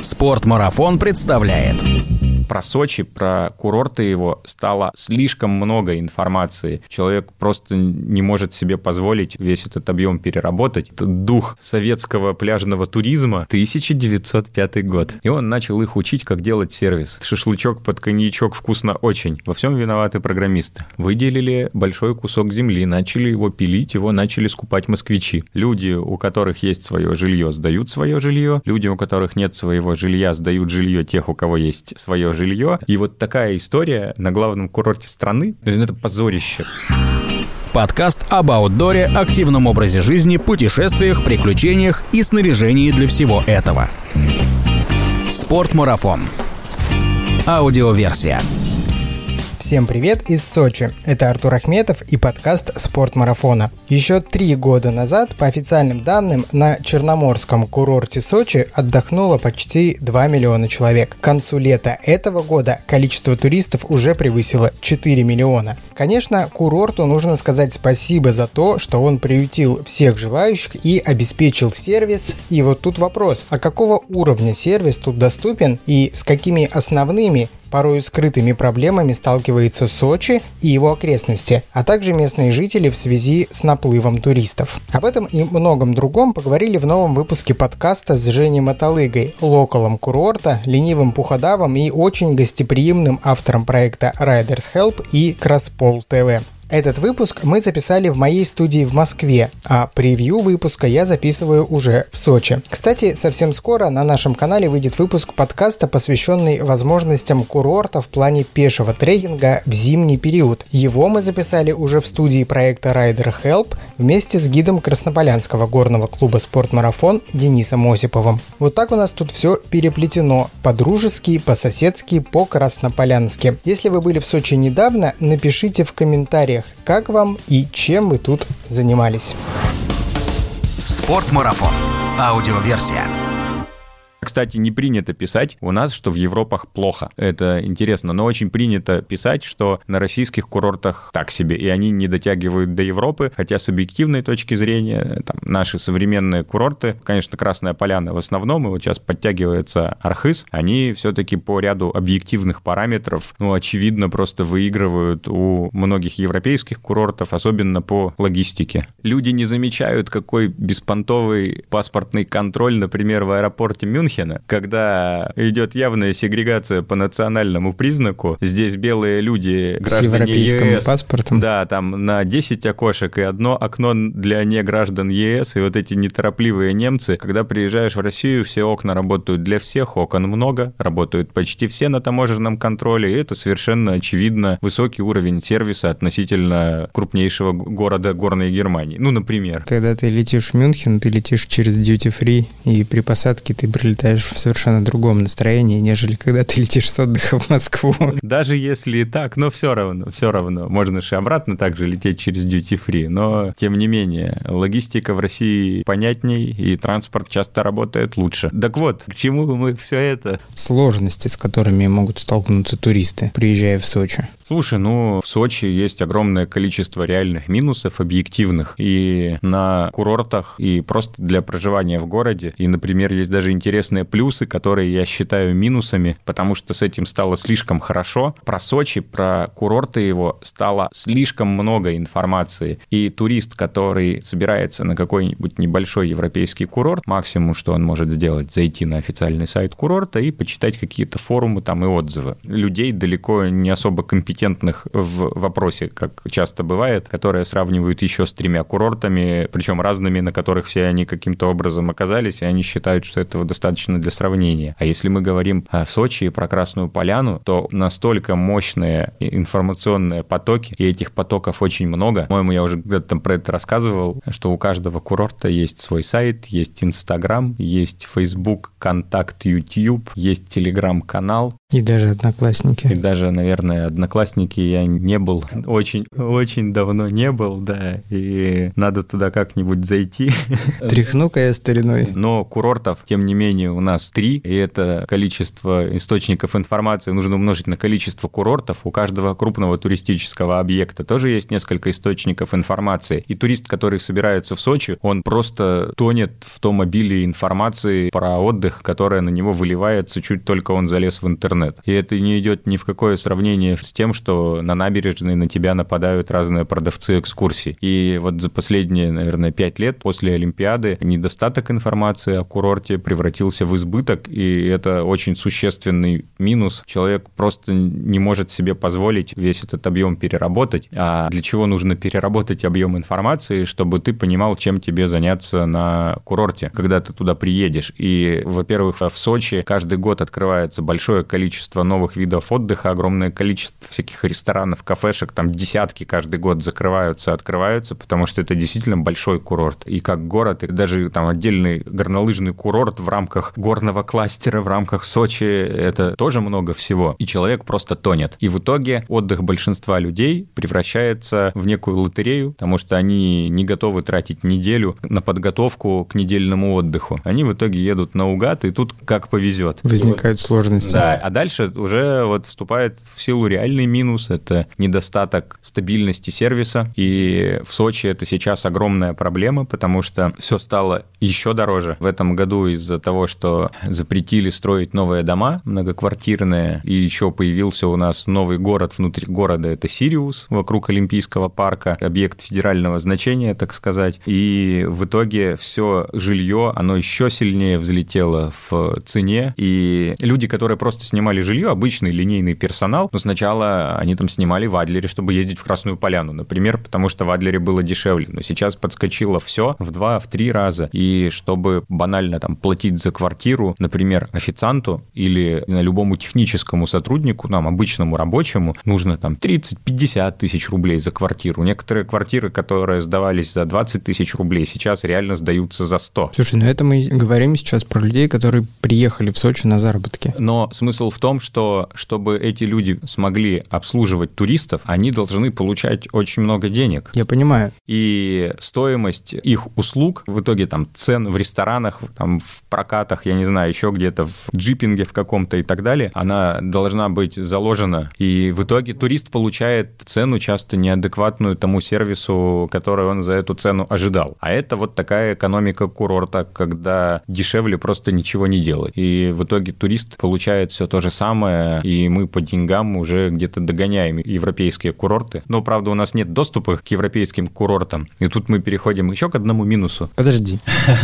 Спортмарафон представляет про Сочи, про курорты его стало слишком много информации. Человек просто не может себе позволить весь этот объем переработать. Это дух советского пляжного туризма 1905 год. И он начал их учить, как делать сервис. Шашлычок под коньячок вкусно очень. Во всем виноваты программисты. Выделили большой кусок земли, начали его пилить, его начали скупать москвичи. Люди, у которых есть свое жилье, сдают свое жилье. Люди, у которых нет своего жилья, сдают жилье тех, у кого есть свое жилье жилье. И вот такая история на главном курорте страны, это позорище. Подкаст об аутдоре, активном образе жизни, путешествиях, приключениях и снаряжении для всего этого. Спортмарафон. Аудиоверсия. Всем привет из Сочи. Это Артур Ахметов и подкаст «Спорт марафона». Еще три года назад, по официальным данным, на Черноморском курорте Сочи отдохнуло почти 2 миллиона человек. К концу лета этого года количество туристов уже превысило 4 миллиона. Конечно, курорту нужно сказать спасибо за то, что он приютил всех желающих и обеспечил сервис. И вот тут вопрос, а какого уровня сервис тут доступен и с какими основными порой скрытыми проблемами сталкивается Сочи и его окрестности, а также местные жители в связи с наплывом туристов. Об этом и многом другом поговорили в новом выпуске подкаста с Женей Маталыгой, локалом курорта, ленивым пуходавом и очень гостеприимным автором проекта Riders Help и Краспол Futebol TVN. Этот выпуск мы записали в моей студии в Москве, а превью выпуска я записываю уже в Сочи. Кстати, совсем скоро на нашем канале выйдет выпуск подкаста, посвященный возможностям курорта в плане пешего трекинга в зимний период. Его мы записали уже в студии проекта Rider Help вместе с гидом Краснополянского горного клуба «Спортмарафон» Денисом Осиповым. Вот так у нас тут все переплетено. По-дружески, по-соседски, по-краснополянски. Если вы были в Сочи недавно, напишите в комментариях, комментариях, как вам и чем вы тут занимались. Спортмарафон. Аудиоверсия. Кстати, не принято писать у нас, что в Европах плохо. Это интересно, но очень принято писать, что на российских курортах так себе, и они не дотягивают до Европы, хотя с объективной точки зрения там, наши современные курорты, конечно, Красная Поляна в основном, и вот сейчас подтягивается Архыз, они все-таки по ряду объективных параметров, ну, очевидно, просто выигрывают у многих европейских курортов, особенно по логистике. Люди не замечают, какой беспонтовый паспортный контроль, например, в аэропорте Мюнхен Мюнхена, когда идет явная сегрегация по национальному признаку. Здесь белые люди, граждане С ЕС. паспортом. Да, там на 10 окошек и одно окно для неграждан ЕС. И вот эти неторопливые немцы, когда приезжаешь в Россию, все окна работают для всех, окон много, работают почти все на таможенном контроле, и это совершенно очевидно высокий уровень сервиса относительно крупнейшего города горной Германии. Ну, например. Когда ты летишь в Мюнхен, ты летишь через duty free, и при посадке ты прилетаешь летаешь в совершенно другом настроении, нежели когда ты летишь с отдыха в Москву. Даже если и так, но все равно, все равно. Можно же обратно также лететь через duty free, но тем не менее, логистика в России понятней, и транспорт часто работает лучше. Так вот, к чему мы все это? Сложности, с которыми могут столкнуться туристы, приезжая в Сочи. Слушай, ну в Сочи есть огромное количество реальных минусов объективных и на курортах, и просто для проживания в городе. И, например, есть даже интересные плюсы, которые я считаю минусами, потому что с этим стало слишком хорошо. Про Сочи, про курорты его стало слишком много информации. И турист, который собирается на какой-нибудь небольшой европейский курорт, максимум, что он может сделать, зайти на официальный сайт курорта и почитать какие-то форумы там и отзывы. Людей далеко не особо компетентных компетентных в вопросе, как часто бывает, которые сравнивают еще с тремя курортами, причем разными, на которых все они каким-то образом оказались, и они считают, что этого достаточно для сравнения. А если мы говорим о Сочи и про Красную Поляну, то настолько мощные информационные потоки, и этих потоков очень много. По-моему, я уже где-то там про это рассказывал, что у каждого курорта есть свой сайт, есть Инстаграм, есть Facebook, Контакт, YouTube, есть Телеграм-канал, И даже одноклассники. И даже, наверное, одноклассники я не был. Очень, очень давно не был, да. И надо туда как-нибудь зайти. Тряхну-ка я стариной. Но курортов, тем не менее, у нас три. И это количество источников информации нужно умножить на количество курортов. У каждого крупного туристического объекта тоже есть несколько источников информации. И турист, который собирается в Сочи, он просто тонет в том обилии информации про отдых, которая на него выливается, чуть только он залез в интернет. И это не идет ни в какое сравнение с тем, что на набережной на тебя нападают разные продавцы экскурсий. И вот за последние, наверное, пять лет после Олимпиады недостаток информации о курорте превратился в избыток, и это очень существенный минус. Человек просто не может себе позволить весь этот объем переработать. А для чего нужно переработать объем информации, чтобы ты понимал, чем тебе заняться на курорте, когда ты туда приедешь. И, во-первых, в Сочи каждый год открывается большое количество новых видов отдыха, огромное количество всяких ресторанов, кафешек, там десятки каждый год закрываются, открываются, потому что это действительно большой курорт. И как город, и даже там отдельный горнолыжный курорт в рамках горного кластера, в рамках Сочи, это тоже много всего. И человек просто тонет. И в итоге отдых большинства людей превращается в некую лотерею, потому что они не готовы тратить неделю на подготовку к недельному отдыху. Они в итоге едут наугад, и тут как повезет. Возникают сложности. Да, а дальше уже вот вступает в силу реальный минус, это недостаток стабильности сервиса, и в Сочи это сейчас огромная проблема, потому что все стало еще дороже. В этом году из-за того, что запретили строить новые дома многоквартирные, и еще появился у нас новый город внутри города, это Сириус, вокруг Олимпийского парка, объект федерального значения, так сказать, и в итоге все жилье, оно еще сильнее взлетело в цене, и люди, которые просто снимали жилье, обычный линейный персонал, но сначала они там снимали в Адлере, чтобы ездить в Красную Поляну, например, потому что в Адлере было дешевле, но сейчас подскочило все в два, в три раза, и чтобы банально там платить за квартиру, например, официанту или на любому техническому сотруднику, нам, обычному рабочему, нужно там 30-50 тысяч рублей за квартиру. Некоторые квартиры, которые сдавались за 20 тысяч рублей, сейчас реально сдаются за 100. Слушай, ну это мы говорим сейчас про людей, которые приехали в Сочи на заработки. Но смысл в том, что чтобы эти люди смогли обслуживать туристов, они должны получать очень много денег. Я понимаю. И стоимость их услуг, в итоге там цен в ресторанах, там в прокатах, я не знаю, еще где-то в джипинге в каком-то и так далее, она должна быть заложена. И в итоге турист получает цену часто неадекватную тому сервису, который он за эту цену ожидал. А это вот такая экономика курорта, когда дешевле просто ничего не делать. И в итоге турист получает все то же самое, и мы по деньгам уже где-то догоняем европейские курорты. Но, правда, у нас нет доступа к европейским курортам. И тут мы переходим еще к одному минусу. Подожди,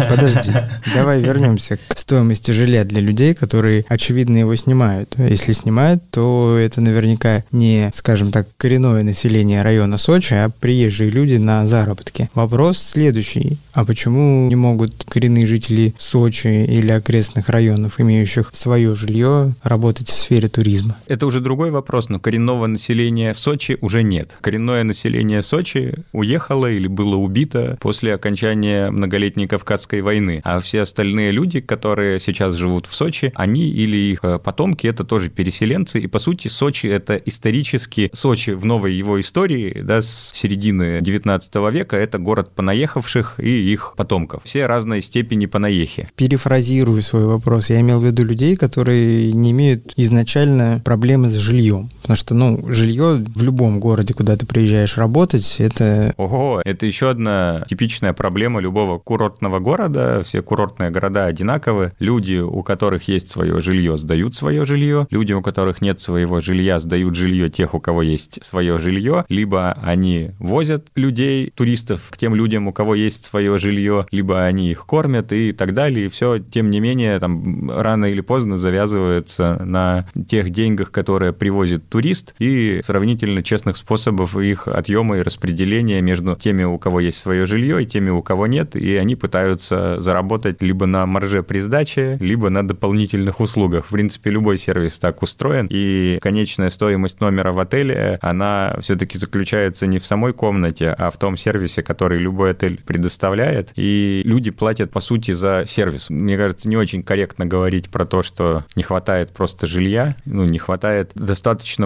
подожди. Давай вернемся к стоимости жилья для людей, которые, очевидно, его снимают. Если снимают, то это наверняка не, скажем так, коренное население района Сочи, а приезжие люди на заработки. Вопрос следующий. А почему не могут коренные жители Сочи или окрестных районов, имеющих свое жилье, работать в сфере туризма? Это уже другой вопрос, но коренного населения в Сочи уже нет. Коренное население Сочи уехало или было убито после окончания многолетней Кавказской войны, а все остальные люди, которые сейчас живут в Сочи, они или их э, потомки, это тоже переселенцы, и по сути Сочи это исторически, Сочи в новой его истории, да, с середины 19 века, это город понаехавших и их потомков. Все разной степени понаехи. Перефразирую свой вопрос. Я имел в виду людей, которые не имеют изначально проблемы с жильем. Потому что, ну, жилье в любом городе, куда ты приезжаешь работать, это... Ого, это еще одна типичная проблема любого курортного города. Все курортные города одинаковы. Люди, у которых есть свое жилье, сдают свое жилье. Люди, у которых нет своего жилья, сдают жилье тех, у кого есть свое жилье. Либо они возят людей, туристов, к тем людям, у кого есть свое жилье, либо они их кормят и так далее. И все, тем не менее, там рано или поздно завязывается на тех деньгах, которые привозит турист и сравнительно честных способов их отъема и распределения между теми, у кого есть свое жилье, и теми, у кого нет, и они пытаются заработать либо на марже при сдаче, либо на дополнительных услугах. В принципе, любой сервис так устроен, и конечная стоимость номера в отеле, она все-таки заключается не в самой комнате, а в том сервисе, который любой отель предоставляет, и люди платят, по сути, за сервис. Мне кажется, не очень корректно говорить про то, что не хватает просто жилья, ну, не хватает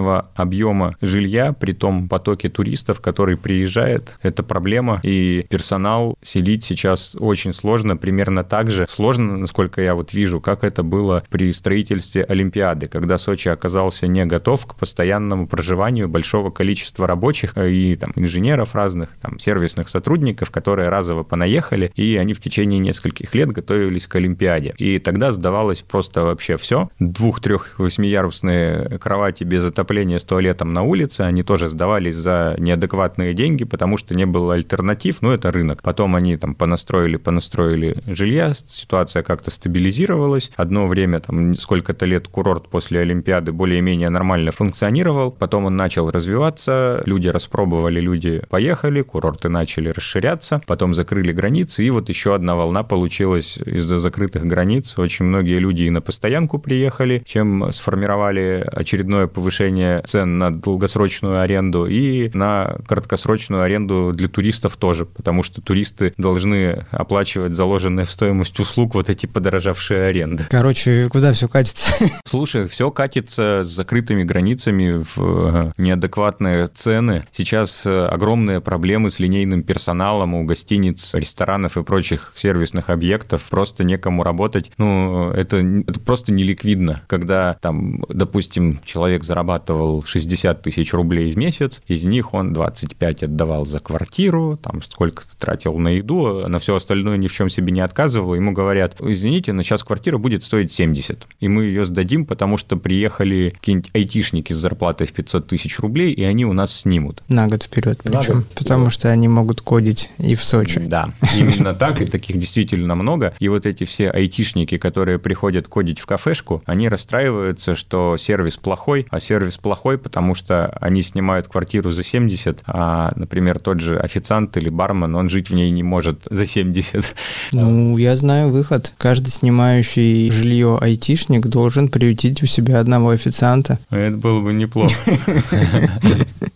достаточного объема жилья при том потоке туристов, который приезжает. Это проблема, и персонал селить сейчас очень сложно, примерно так же сложно, насколько я вот вижу, как это было при строительстве Олимпиады, когда Сочи оказался не готов к постоянному проживанию большого количества рабочих и там инженеров разных, там сервисных сотрудников, которые разово понаехали, и они в течение нескольких лет готовились к Олимпиаде. И тогда сдавалось просто вообще все. Двух-трех восьмиярусные кровати без отопления с туалетом на улице, они тоже сдавались за неадекватные деньги, потому что не было альтернатив, ну это рынок. Потом они там понастроили, понастроили жилья, ситуация как-то стабилизировалась. Одно время, там сколько-то лет курорт после Олимпиады более-менее нормально функционировал, потом он начал развиваться, люди распробовали, люди поехали, курорты начали расширяться, потом закрыли границы, и вот еще одна волна получилась из-за закрытых границ. Очень многие люди и на постоянку приехали, чем сформировали очередное повышение цен на долгосрочную аренду и на краткосрочную аренду для туристов тоже, потому что туристы должны оплачивать заложенные в стоимость услуг вот эти подорожавшие аренды. Короче, куда все катится? Слушай, все катится с закрытыми границами в э, неадекватные цены. Сейчас э, огромные проблемы с линейным персоналом у гостиниц, ресторанов и прочих сервисных объектов. Просто некому работать. Ну, это, это просто неликвидно. Когда там, допустим, человек зарабатывал 60 тысяч рублей в месяц, из них он 25 отдавал за квартиру, там сколько тратил на еду, а на все остальное ни в чем себе не отказывал. Ему говорят, извините, на сейчас квартира будет стоить 70, и мы ее сдадим, потому что приехали какие-нибудь айтишники с зарплатой в 500 тысяч рублей, и они у нас снимут. На год вперед причем, год. потому что они могут кодить и в Сочи. Да, именно так, и таких действительно много. И вот эти все айтишники, которые приходят кодить в кафешку, они расстраиваются, что сервис плохой, а сервис плохой, потому что они снимают квартиру за 70, а, например, тот же официант или бармен, он жить в ней не может за 70. Ну, я знаю выход. Каждый снимающий жилье айтишник должен приютить у себя одного официанта. Это было бы неплохо.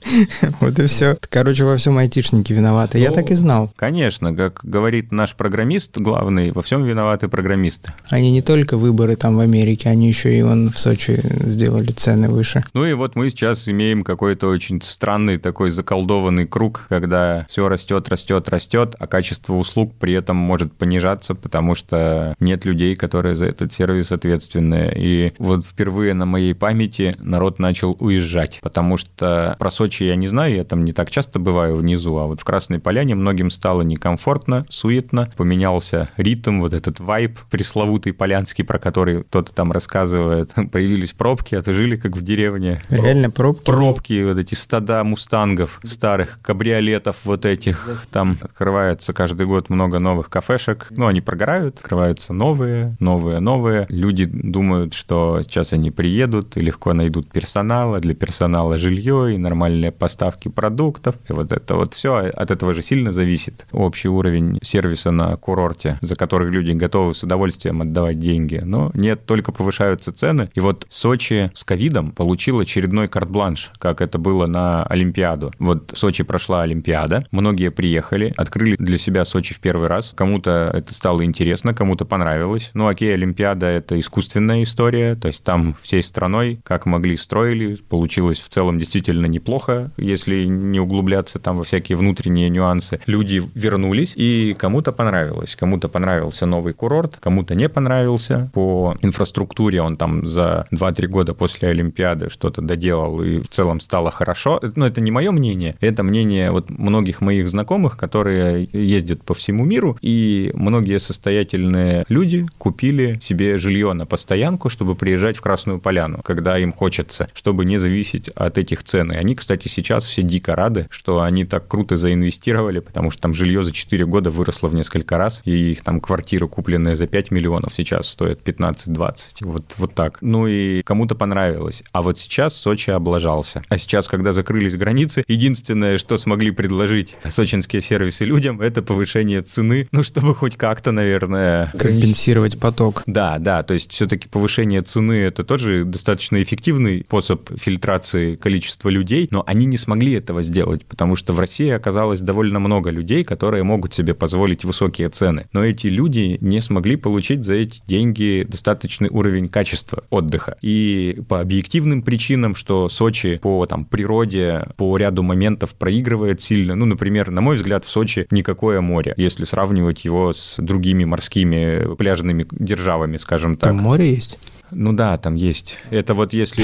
Вот и все. Короче, во всем айтишники виноваты. Я так и знал. Конечно, как говорит наш программист главный, во всем виноваты программисты. Они не только выборы там в Америке, они еще и вон в Сочи сделали цены выше. Ну и вот мы сейчас имеем какой-то очень странный такой заколдованный круг, когда все растет, растет, растет, а качество услуг при этом может понижаться, потому что нет людей, которые за этот сервис ответственны. И вот впервые на моей памяти народ начал уезжать, потому что про Сочи я не знаю, я там не так часто бываю внизу, а вот в Красной Поляне многим стало некомфортно, суетно, поменялся ритм, вот этот вайб пресловутый полянский, про который кто-то там рассказывает, появились пробки, а жили как в деревне. Реально пробки? Пробки, вот эти стада мустангов старых, кабриолетов вот этих, там открывается каждый год много новых кафешек, ну, они прогорают, открываются новые, новые, новые. Люди думают, что сейчас они приедут и легко найдут персонала, для персонала жилье и нормальные поставки продуктов. И вот это вот все от этого же сильно зависит. Общий уровень сервиса на курорте, за который люди готовы с удовольствием отдавать деньги. Но нет, только повышаются цены. И вот Сочи с ковидом получил очередной карт-бланш, как это было на Олимпиаду. Вот в Сочи прошла Олимпиада, многие приехали, открыли для себя Сочи в первый раз. Кому-то это стало интересно, кому-то понравилось. Ну, окей, Олимпиада — это искусственная история, то есть там всей страной, как могли, строили, получилось в целом действительно неплохо, если не углубляться там во всякие внутренние нюансы. Люди вернулись, и кому-то понравилось. Кому-то понравился новый курорт, кому-то не понравился. По инфраструктуре он там за 2-3 года после Олимпиады что-то доделал, и в целом стало хорошо. Но это не мое мнение, это мнение вот многих моих знакомых, которые ездят по всему миру, и многие состоятельные люди купили себе жилье на постоянку, чтобы приезжать в Красную Поляну, когда им хочется, чтобы не зависеть от этих цен. И они, кстати, сейчас все дико рады, что они так круто заинвестировали, потому что там жилье за 4 года выросло в несколько раз, и их там квартиры, купленные за 5 миллионов, сейчас стоят 15-20. Вот, вот так. Ну и кому-то понравилось. А вот сейчас сейчас Сочи облажался. А сейчас, когда закрылись границы, единственное, что смогли предложить сочинские сервисы людям, это повышение цены, ну, чтобы хоть как-то, наверное... Компенсировать поток. Да, да, то есть все-таки повышение цены – это тоже достаточно эффективный способ фильтрации количества людей, но они не смогли этого сделать, потому что в России оказалось довольно много людей, которые могут себе позволить высокие цены. Но эти люди не смогли получить за эти деньги достаточный уровень качества отдыха. И по объективным причинам, что Сочи по там, природе, по ряду моментов проигрывает сильно. Ну, например, на мой взгляд, в Сочи никакое море, если сравнивать его с другими морскими пляжными державами, скажем так. Там море есть? Ну да, там есть. Это вот если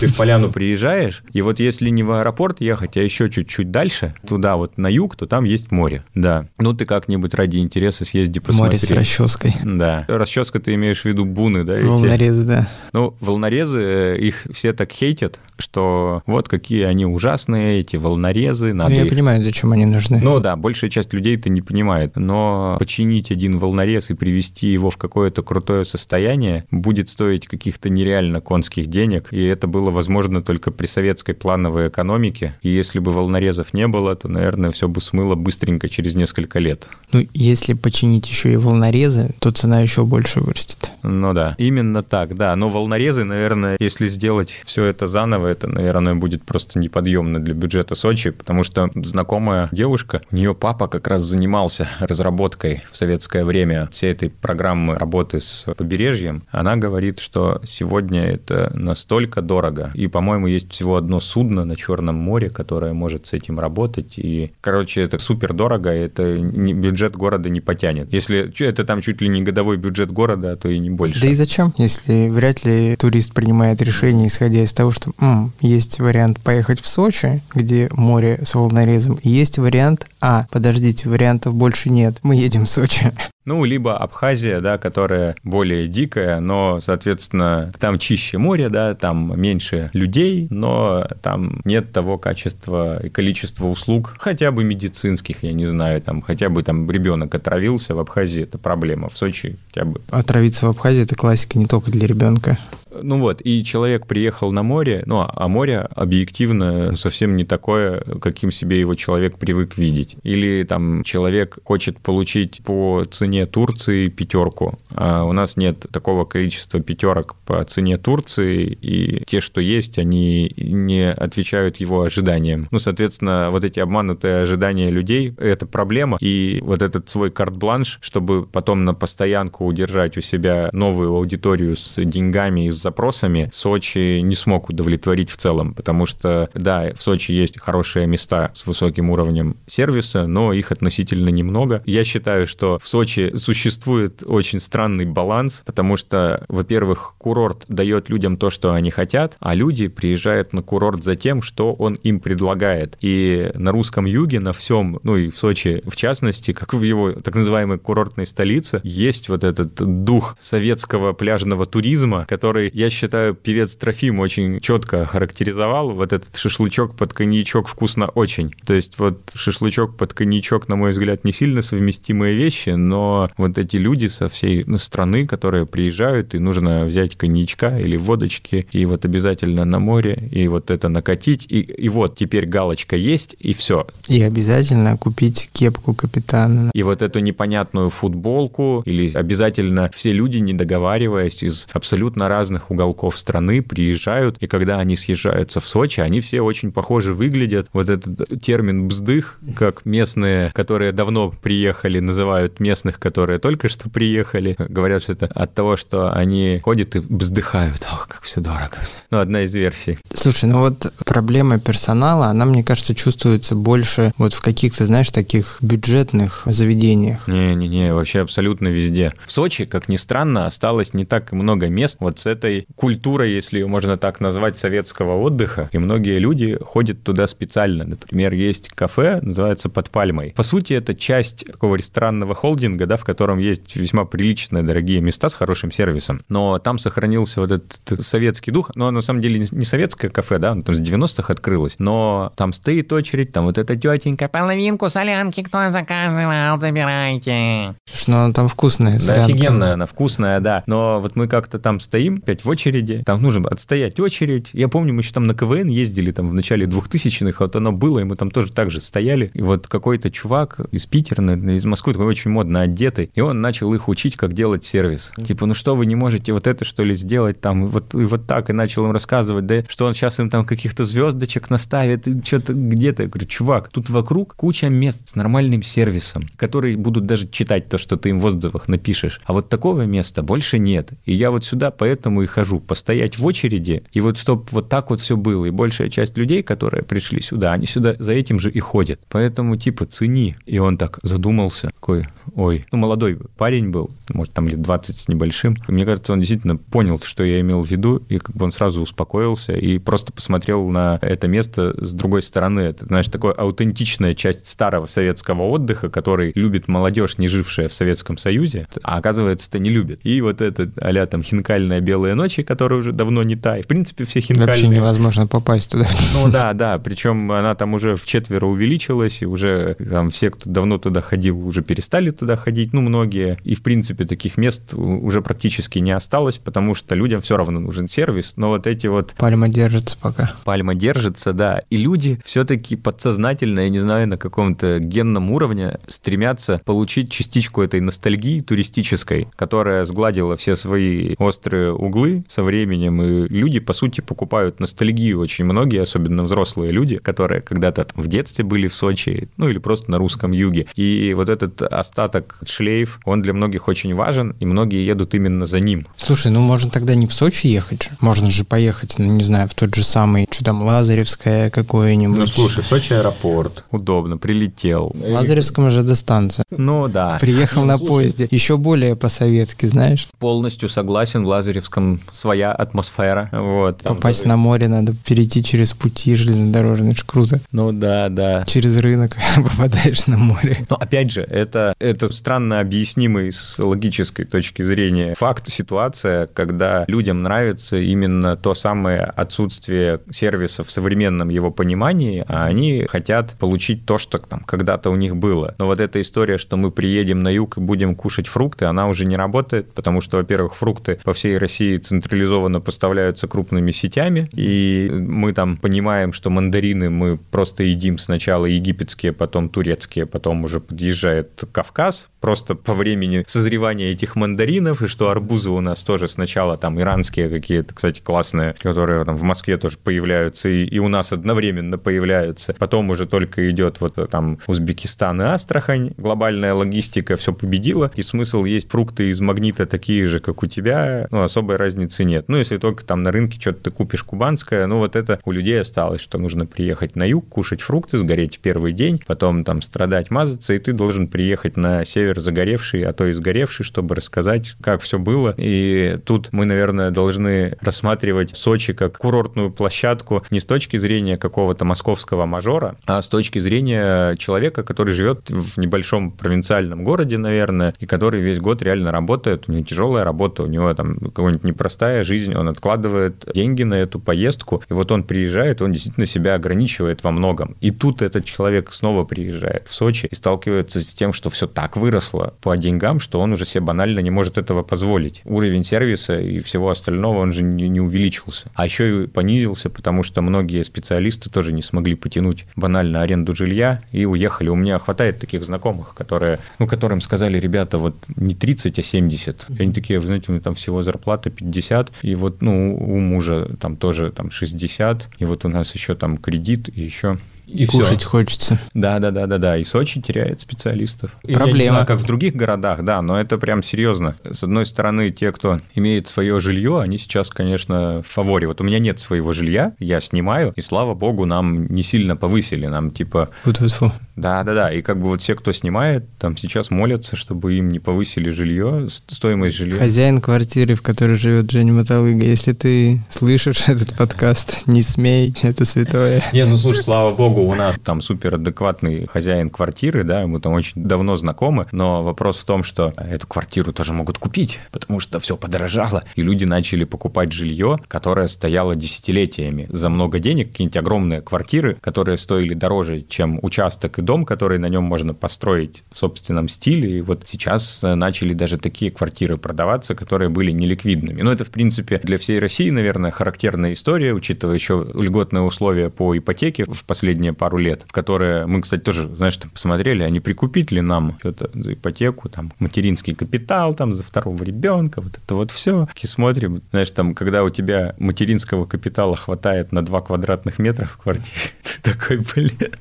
ты в поляну приезжаешь, и вот если не в аэропорт ехать, а еще чуть-чуть дальше, туда вот на юг, то там есть море. Да. Ну ты как-нибудь ради интереса съезди посмотри. Море с расческой. Да. Расческа ты имеешь в виду буны, да? Волнорезы, да. Ну, волнорезы, э, их все так хейтят, что вот какие они ужасные, эти волнорезы. Надо ну, я их... понимаю, зачем они нужны. Ну да, большая часть людей это не понимает. Но починить один волнорез и привести его в какое-то крутое состояние будет стоить каких-то нереально конских денег, и это было возможно только при советской плановой экономике. И если бы волнорезов не было, то, наверное, все бы смыло быстренько через несколько лет. Ну, если починить еще и волнорезы, то цена еще больше вырастет. Ну да, именно так, да. Но волнорезы, наверное, если сделать все это заново, это, наверное, будет просто неподъемно для бюджета Сочи, потому что знакомая девушка, у нее папа как раз занимался разработкой в советское время всей этой программы работы с побережьем. Она говорит, что что сегодня это настолько дорого. И, по-моему, есть всего одно судно на Черном море, которое может с этим работать. И, короче, это супер дорого, это бюджет города не потянет. Если это там чуть ли не годовой бюджет города, то и не больше. Да и зачем, если вряд ли турист принимает решение, исходя из того, что м, есть вариант поехать в Сочи, где море с волнорезом, есть вариант а, подождите, вариантов больше нет, мы едем в Сочи. Ну, либо Абхазия, да, которая более дикая, но, соответственно, там чище море, да, там меньше людей, но там нет того качества и количества услуг, хотя бы медицинских, я не знаю, там хотя бы там ребенок отравился в Абхазии, это проблема, в Сочи хотя бы. Отравиться в Абхазии – это классика не только для ребенка. Ну вот, и человек приехал на море, ну, а море объективно совсем не такое, каким себе его человек привык видеть. Или там человек хочет получить по цене Турции пятерку, а у нас нет такого количества пятерок по цене Турции, и те, что есть, они не отвечают его ожиданиям. Ну, соответственно, вот эти обманутые ожидания людей — это проблема, и вот этот свой карт-бланш, чтобы потом на постоянку удержать у себя новую аудиторию с деньгами и с запросами Сочи не смог удовлетворить в целом, потому что, да, в Сочи есть хорошие места с высоким уровнем сервиса, но их относительно немного. Я считаю, что в Сочи существует очень странный баланс, потому что, во-первых, курорт дает людям то, что они хотят, а люди приезжают на курорт за тем, что он им предлагает. И на русском юге, на всем, ну и в Сочи в частности, как в его так называемой курортной столице, есть вот этот дух советского пляжного туризма, который я считаю, певец Трофим очень четко характеризовал вот этот шашлычок под коньячок вкусно очень. То есть вот шашлычок под коньячок, на мой взгляд, не сильно совместимые вещи, но вот эти люди со всей страны, которые приезжают, и нужно взять коньячка или водочки, и вот обязательно на море, и вот это накатить, и, и вот теперь галочка есть, и все. И обязательно купить кепку капитана. И вот эту непонятную футболку, или обязательно все люди, не договариваясь, из абсолютно разных разных уголков страны приезжают, и когда они съезжаются в Сочи, они все очень похоже выглядят. Вот этот термин «бздых», как местные, которые давно приехали, называют местных, которые только что приехали. Говорят, что это от того, что они ходят и вздыхают. Ох, как все дорого. Ну, одна из версий. Слушай, ну вот проблема персонала, она, мне кажется, чувствуется больше вот в каких-то, знаешь, таких бюджетных заведениях. Не-не-не, вообще абсолютно везде. В Сочи, как ни странно, осталось не так много мест вот с этой этой культурой, если ее можно так назвать, советского отдыха, и многие люди ходят туда специально. Например, есть кафе, называется «Под пальмой». По сути, это часть такого ресторанного холдинга, да, в котором есть весьма приличные дорогие места с хорошим сервисом. Но там сохранился вот этот советский дух. Но на самом деле не советское кафе, да, там с 90-х открылось. Но там стоит очередь, там вот эта тетенька, половинку солянки кто заказывал, забирайте. Что она там вкусная, солянка. Да, офигенная она, вкусная, да. Но вот мы как-то там стоим, 5 стоять в очереди, там нужно отстоять очередь. Я помню, мы еще там на КВН ездили, там в начале 2000-х, вот оно было, и мы там тоже так же стояли. И вот какой-то чувак из Питера, из Москвы, такой очень модно одетый, и он начал их учить, как делать сервис. Типа, ну что, вы не можете вот это, что ли, сделать там, и вот, и вот так, и начал им рассказывать, да, что он сейчас им там каких-то звездочек наставит, и что-то где-то. Я говорю, чувак, тут вокруг куча мест с нормальным сервисом, которые будут даже читать то, что ты им в отзывах напишешь. А вот такого места больше нет. И я вот сюда поэтому и хожу, постоять в очереди, и вот чтоб вот так вот все было. И большая часть людей, которые пришли сюда, они сюда за этим же и ходят. Поэтому типа цени. И он так задумался, такой, ой, ну молодой парень был, может там лет 20 с небольшим. И мне кажется, он действительно понял, что я имел в виду, и как бы он сразу успокоился и просто посмотрел на это место с другой стороны. Это, знаешь, такая аутентичная часть старого советского отдыха, который любит молодежь, не жившая в Советском Союзе, а оказывается, это не любит. И вот это а там хинкальная белая ночи, которая уже давно не та. И, в принципе, все хинкальные... Вообще невозможно попасть туда. Ну да, да. Причем она там уже в четверо увеличилась, и уже там все, кто давно туда ходил, уже перестали туда ходить, ну, многие. И, в принципе, таких мест уже практически не осталось, потому что людям все равно нужен сервис. Но вот эти вот... Пальма держится пока. Пальма держится, да. И люди все-таки подсознательно, я не знаю, на каком-то генном уровне стремятся получить частичку этой ностальгии туристической, которая сгладила все свои острые углы со временем, и люди, по сути, покупают ностальгию очень многие, особенно взрослые люди, которые когда-то в детстве были в Сочи, ну или просто на русском юге. И вот этот остаток шлейф, он для многих очень важен, и многие едут именно за ним. Слушай, ну можно тогда не в Сочи ехать же. Можно же поехать, ну не знаю, в тот же самый, что там, Лазаревское какое-нибудь. Ну слушай, Сочи аэропорт, удобно, прилетел. В Лазаревском же до станции. Ну да. Приехал ну, на слушай. поезде. Еще более по-советски, знаешь? Полностью согласен, в Лазаревском своя атмосфера. Вот. Попасть на море надо перейти через пути железнодорожные, это круто. Ну да, да. Через рынок попадаешь на море. Но опять же, это, это странно объяснимый с логической точки зрения факт, ситуация, когда людям нравится именно то самое отсутствие сервиса в современном его понимании, а они хотят получить то, что там когда-то у них было. Но вот эта история, что мы приедем на юг и будем кушать фрукты, она уже не работает, потому что, во-первых, фрукты по всей России централизованно поставляются крупными сетями, и мы там понимаем, что мандарины мы просто едим сначала египетские, потом турецкие, потом уже подъезжает Кавказ, просто по времени созревания этих мандаринов, и что арбузы у нас тоже сначала там иранские какие-то, кстати, классные, которые там в Москве тоже появляются, и, и у нас одновременно появляются. Потом уже только идет вот там Узбекистан и Астрахань, глобальная логистика все победила, и смысл есть фрукты из магнита такие же, как у тебя, ну, особой разницы нет. Ну, если только там на рынке что-то ты купишь кубанское, ну, вот это у людей осталось, что нужно приехать на юг, кушать фрукты, сгореть первый день, потом там страдать, мазаться, и ты должен приехать на север загоревший, а то и сгоревший, чтобы рассказать, как все было. И тут мы, наверное, должны рассматривать Сочи как курортную площадку не с точки зрения какого-то московского мажора, а с точки зрения человека, который живет в небольшом провинциальном городе, наверное, и который весь год реально работает. У него тяжелая работа, у него там какая-нибудь непростая жизнь, он откладывает деньги на эту поездку, и вот он приезжает, он действительно себя ограничивает во многом. И тут этот человек снова приезжает в Сочи и сталкивается с тем, что все так выросло по деньгам, что он уже себе банально не может этого позволить. Уровень сервиса и всего остального, он же не, не увеличился. А еще и понизился, потому что многие специалисты тоже не смогли потянуть банально аренду жилья и уехали. У меня хватает таких знакомых, которые, ну, которым сказали, ребята, вот не 30, а 70. И они такие, вы знаете, у меня там всего зарплата 50, и вот, ну, у мужа там тоже там 60, и вот у нас еще там кредит, и еще и Кушать все. хочется. Да, да, да, да, да. И Сочи теряет специалистов. Проблема. Я не знаю, как в других городах, да, но это прям серьезно. С одной стороны, те, кто имеет свое жилье, они сейчас, конечно, в фаворе. Вот у меня нет своего жилья, я снимаю, и слава богу, нам не сильно повысили. Нам типа... Фу-фу-фу. Да, да, да. И как бы вот все, кто снимает, там сейчас молятся, чтобы им не повысили жилье, стоимость жилья. Хозяин квартиры, в которой живет Женя Мотолыга, если ты слышишь этот подкаст, не смей, это святое. Не, ну слушай, слава богу, богу, у нас там суперадекватный хозяин квартиры, да, мы там очень давно знакомы, но вопрос в том, что эту квартиру тоже могут купить, потому что все подорожало, и люди начали покупать жилье, которое стояло десятилетиями за много денег, какие-нибудь огромные квартиры, которые стоили дороже, чем участок и дом, который на нем можно построить в собственном стиле. И вот сейчас начали даже такие квартиры продаваться, которые были неликвидными. Но это, в принципе, для всей России, наверное, характерная история, учитывая еще льготные условия по ипотеке в последние пару лет, в которые мы, кстати, тоже, знаешь, там посмотрели, а не прикупить ли нам что-то за ипотеку, там, материнский капитал, там, за второго ребенка, вот это вот все. И смотрим, знаешь, там, когда у тебя материнского капитала хватает на 2 квадратных метра в квартире, ты такой, блин.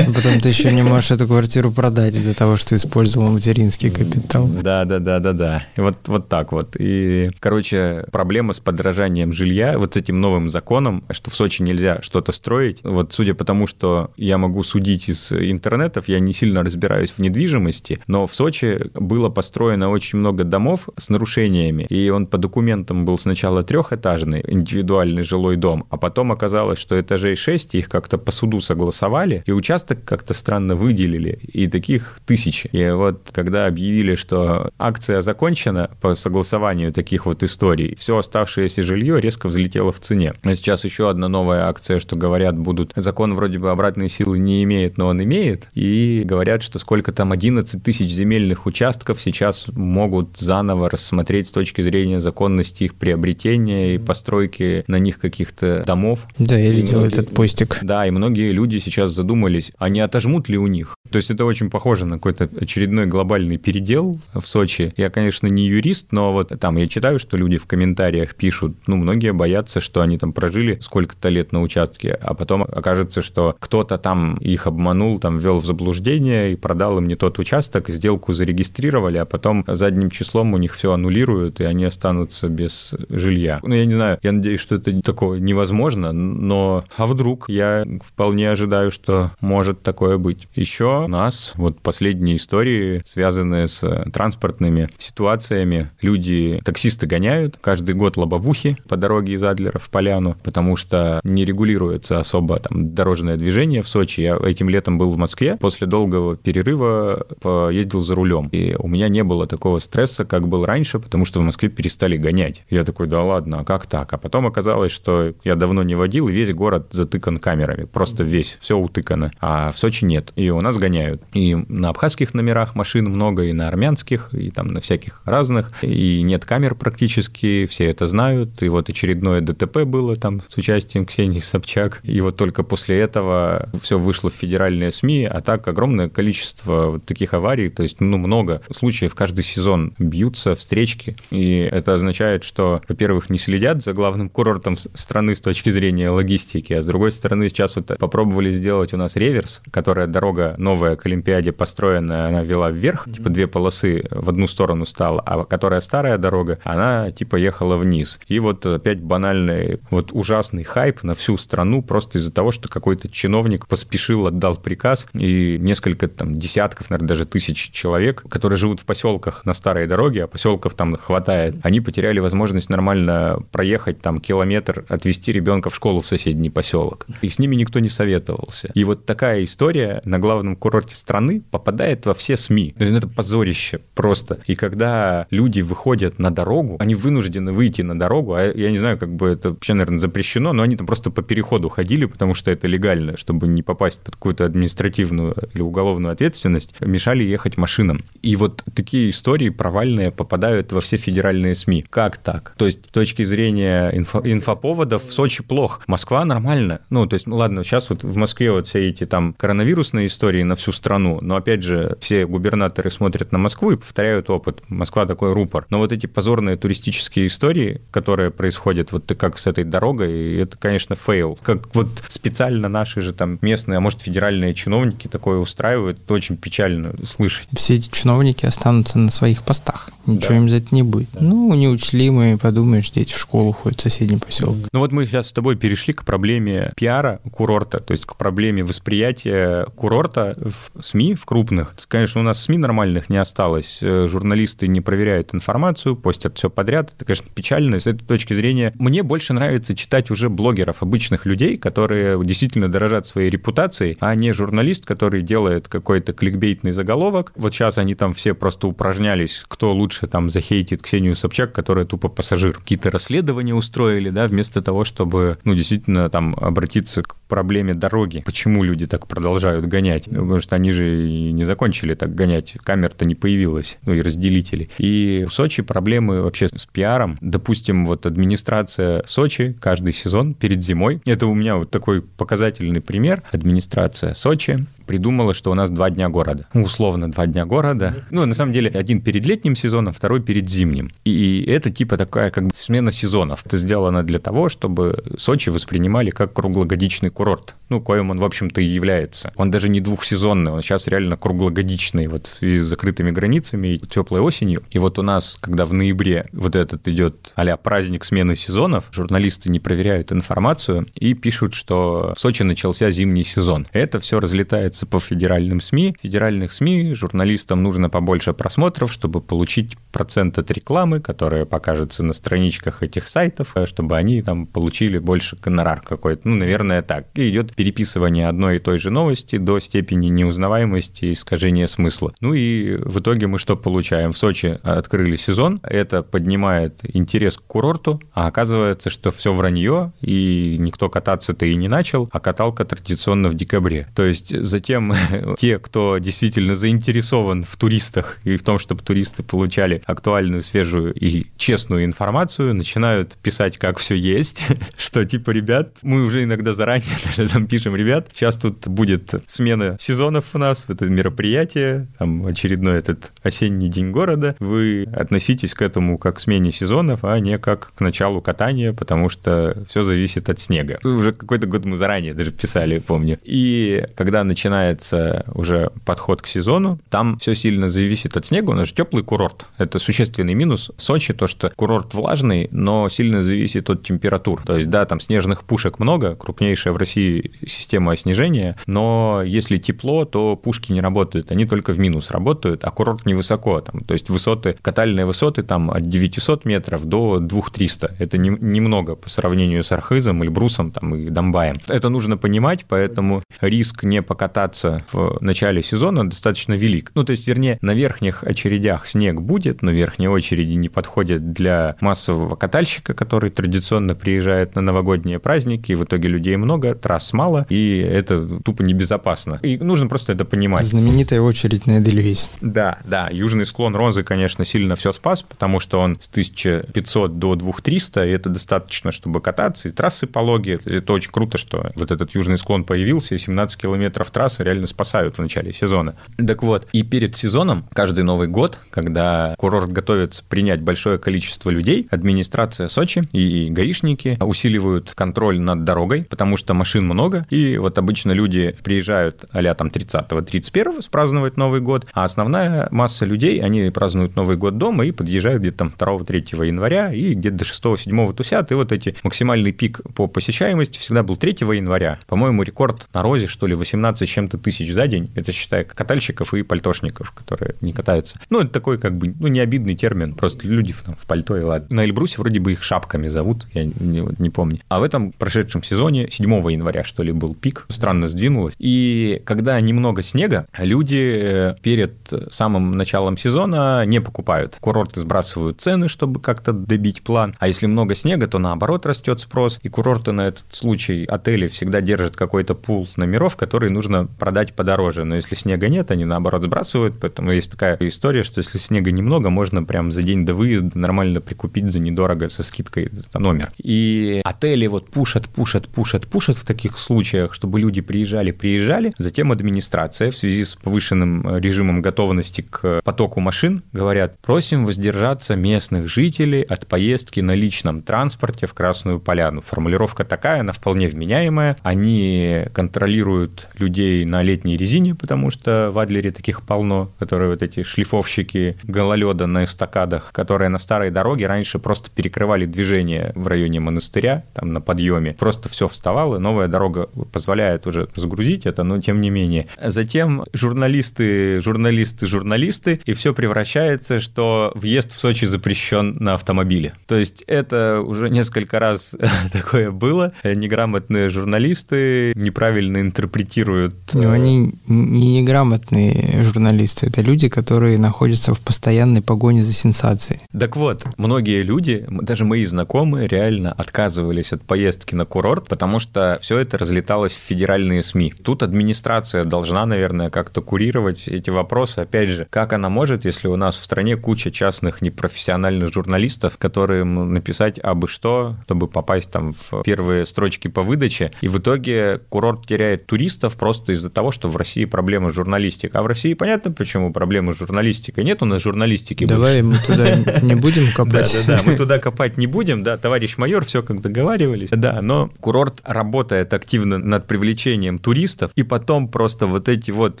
Потом ты еще не можешь эту квартиру продать из-за того, что использовал материнский капитал. Да, да, да, да, да. Вот, вот так вот. И, короче, проблема с подражанием жилья, вот с этим новым законом, что в Сочи нельзя что-то строить. Вот судя по тому, что я могу судить из интернетов, я не сильно разбираюсь в недвижимости, но в Сочи было построено очень много домов с нарушениями, и он по документам был сначала трехэтажный индивидуальный жилой дом, а потом оказалось, что этажей 6, их как-то по суду согласовали, и участок как-то странно выделили, и таких тысячи. И вот когда объявили, что акция закончена по согласованию таких вот историй, все оставшееся жилье резко взлетело в цене. А сейчас еще одна новая акция, что говорят, будут... Закон вроде бы обратной силы не имеет, но он имеет, и говорят, что сколько там 11 тысяч земельных участков сейчас могут заново рассмотреть с точки зрения законности их приобретения и постройки на них каких-то домов. Да, я видел многие... этот постик. Да, и многие люди сейчас задумались, а не отожмут ли у них? То есть это очень похоже на какой-то очередной глобальный передел в Сочи. Я, конечно, не юрист, но вот там я читаю, что люди в комментариях пишут, ну, многие боятся, что они там прожили сколько-то лет на участке, а потом окажется, что кто-то там их обманул, там ввел в заблуждение и продал им не тот участок, сделку зарегистрировали, а потом задним числом у них все аннулируют, и они останутся без жилья. Ну, я не знаю, я надеюсь, что это такое невозможно, но а вдруг я вполне ожидаю, что может такое быть. Еще у нас вот последние истории, связанные с транспортными ситуациями, люди, таксисты гоняют каждый год лобовухи по дороге из Адлера в Поляну, потому что не регулируется особо там дорожное движение в Сочи. Я этим летом был в Москве, после долгого перерыва поездил за рулем. И у меня не было такого стресса, как был раньше, потому что в Москве перестали гонять. Я такой, да ладно, а как так? А потом оказалось, что я давно не водил, и весь город затыкан камерами. Просто весь, все утыкано. А в Сочи нет. И у нас гоняют. И на абхазских номерах машин много, и на армянских, и там на всяких разных. И нет камер практически, все это знают. И вот очередное ДТП было там с участием Ксении Собчак. И вот только после этого все вышло в федеральные СМИ, а так огромное количество вот таких аварий, то есть, ну, много случаев каждый сезон бьются встречки. И это означает, что, во-первых, не следят за главным курортом страны с точки зрения логистики, а с другой стороны, сейчас вот попробовали сделать у нас реверс, которая дорога новая к Олимпиаде построена, она вела вверх, mm-hmm. типа две полосы в одну сторону стала, а которая старая дорога, она типа ехала вниз. И вот опять банальный, вот ужасный хайп на всю страну просто из-за того, что какой-то чиновник поспешил, отдал приказ, и несколько там десятков, наверное, даже тысяч человек, которые живут в поселках на старой дороге, а поселков там хватает, они потеряли возможность нормально проехать там километр, отвезти ребенка в школу в соседний поселок. И с ними никто не советовался. И вот такая история на главном курорте страны попадает во все СМИ. Это позорище просто. И когда люди выходят на дорогу, они вынуждены выйти на дорогу, а я не знаю, как бы это вообще, наверное, запрещено, но они там просто по переходу ходили, потому что это легально, чтобы не попасть под какую-то административную или уголовную ответственность, мешали ехать машинам. И вот такие истории провальные попадают во все федеральные СМИ. Как так? То есть с точки зрения инфо инфоповодов в Сочи плохо. Москва нормально. Ну, то есть, ну ладно, сейчас вот в Москве вот все эти там коронавирусные истории на всю страну, но опять же, все губернаторы смотрят на Москву и повторяют опыт. Москва такой рупор. Но вот эти позорные туристические истории, которые происходят вот как с этой дорогой, это, конечно, fail. Как вот специально наши же там местные, а может, федеральные чиновники такое устраивают, это очень печально слышать. Все эти чиновники останутся на своих постах. Ничего да. им за это не будет. Да. Ну, не учли мы, подумаешь, дети в школу ходят в соседний поселок. Ну вот мы сейчас с тобой перешли к проблеме пиара курорта, то есть к проблеме восприятия восприятие курорта в СМИ, в крупных. Конечно, у нас СМИ нормальных не осталось. Э, журналисты не проверяют информацию, постят все подряд. Это, конечно, печально. С этой точки зрения мне больше нравится читать уже блогеров, обычных людей, которые действительно дорожат своей репутацией, а не журналист, который делает какой-то кликбейтный заголовок. Вот сейчас они там все просто упражнялись, кто лучше там захейтит Ксению Собчак, которая тупо пассажир. Какие-то расследования устроили, да, вместо того, чтобы, ну, действительно там обратиться к проблеме дороги. Почему люди так продолжают гонять? Ну, потому что они же и не закончили так гонять. Камер-то не появилось, ну и разделителей. И в Сочи проблемы вообще с пиаром. Допустим, вот администрация Сочи каждый сезон перед зимой. Это у меня вот такой показательный пример. Администрация Сочи придумала, что у нас два дня города. Ну, условно, два дня города. Ну, на самом деле, один перед летним сезоном, второй перед зимним. И это типа такая как бы смена сезонов. Это сделано для того, чтобы Сочи воспринимали как круглогодичный курорт ну, коим он, в общем-то, и является. Он даже не двухсезонный, он сейчас реально круглогодичный, вот с закрытыми границами и теплой осенью. И вот у нас, когда в ноябре вот этот идет а праздник смены сезонов, журналисты не проверяют информацию и пишут, что в Сочи начался зимний сезон. Это все разлетается по федеральным СМИ. Федеральных СМИ журналистам нужно побольше просмотров, чтобы получить процент от рекламы, которая покажется на страничках этих сайтов, чтобы они там получили больше гонорар какой-то. Ну, наверное, так. И идет переписывание одной и той же новости до степени неузнаваемости и искажения смысла. Ну и в итоге мы что получаем? В Сочи открыли сезон, это поднимает интерес к курорту, а оказывается, что все вранье, и никто кататься-то и не начал, а каталка традиционно в декабре. То есть затем те, кто действительно заинтересован в туристах и в том, чтобы туристы получали актуальную, свежую и честную информацию, начинают писать, как все есть, что типа, ребят, мы уже иногда заранее даже там пишем, ребят, сейчас тут будет смена сезонов у нас, это мероприятие, там очередной этот осенний день города, вы относитесь к этому как к смене сезонов, а не как к началу катания, потому что все зависит от снега. Уже какой-то год мы заранее даже писали, помню. И когда начинается уже подход к сезону, там все сильно зависит от снега, у нас же теплый курорт. Это существенный минус Сочи, то, что курорт влажный, но сильно зависит от температур. То есть, да, там снежных пушек много, крупнейшая в России система снижения, но если тепло, то пушки не работают, они только в минус работают, а курорт невысоко, там, то есть высоты, катальные высоты там от 900 метров до 2300, это не, немного по сравнению с Архизом, Эльбрусом там, и Домбаем. Это нужно понимать, поэтому риск не покататься в начале сезона достаточно велик. Ну, то есть, вернее, на верхних очередях снег будет, но верхние очереди не подходят для массового катальщика, который традиционно приезжает на новогодние праздники, и в итоге людей много, трасс мало, и это тупо небезопасно. И нужно просто это понимать. Знаменитая очередь на Эдельвейс. Да, да. Южный склон Розы, конечно, сильно все спас, потому что он с 1500 до 2300, и это достаточно, чтобы кататься, и трассы пологие. Это очень круто, что вот этот южный склон появился, и 17 километров трассы реально спасают в начале сезона. Так вот, и перед сезоном, каждый Новый год, когда курорт готовится принять большое количество людей, администрация Сочи и гаишники усиливают контроль над дорогой, потому что машин много, и вот обычно люди приезжают а там 30-31 спраздновать Новый год, а основная масса людей, они празднуют Новый год дома и подъезжают где-то там 2-3 января и где-то до 6-7 тусят, и вот эти максимальный пик по посещаемости всегда был 3 января. По-моему, рекорд на Розе, что ли, 18 чем-то тысяч за день, это считая катальщиков и пальтошников, которые не катаются. Ну, это такой как бы, ну, не обидный термин, просто люди там, в пальто и ладно. На Эльбрусе вроде бы их шапками зовут, я не, не помню. А в этом прошедшем сезоне, 7 января, что ли, был пик, странно сдвинулось. И когда немного снега, люди э, перед самым началом сезона не покупают. Курорты сбрасывают цены, чтобы как-то добить план. А если много снега, то наоборот растет спрос. И курорты на этот случай, отели всегда держат какой-то пул номеров, который нужно продать подороже. Но если снега нет, они наоборот сбрасывают. Поэтому есть такая история, что если снега немного, можно прям за день до выезда нормально прикупить за недорого со скидкой номер. И отели вот пушат, пушат, пушат, пушат в таких случаях, чтобы люди приезжали, приезжали. Затем администрация в связи с повышенным э, режимом готовности к потоку машин говорят, просим воздержаться местных жителей от поездки на личном транспорте в Красную Поляну. Формулировка такая, она вполне вменяемая. Они контролируют людей на летней резине, потому что в Адлере таких полно, которые вот эти шлифовщики гололеда на эстакадах, которые на старой дороге раньше просто перекрывали движение в районе монастыря, там на подъеме. Просто все вставало, новая дорога позволяет уже загрузить это, но тем не менее. Затем журналисты, журналисты, журналисты, и все превращается, что въезд в Сочи запрещен на автомобиле. То есть это уже несколько раз такое было. Неграмотные журналисты неправильно интерпретируют. Но они не неграмотные журналисты, это люди, которые находятся в постоянной погоне за сенсацией. Так вот, многие люди, даже мои знакомые, реально отказывались от поездки на курорт, потому что все это разлеталось в федеральные СМИ. Тут администрация должна, наверное, как-то курировать эти вопросы. Опять же, как она может, если у нас в стране куча частных непрофессиональных журналистов, которые написать абы что, чтобы попасть там в первые строчки по выдаче, и в итоге курорт теряет туристов просто из-за того, что в России проблемы с журналистикой. А в России понятно, почему проблемы с журналистикой. Нет у нас журналистики. Давай мы туда не будем копать. Да, да, да, мы туда копать не будем, да, товарищ майор, все как договаривались. Да, но курорт работает активно над привлечением туристов, и потом просто вот эти вот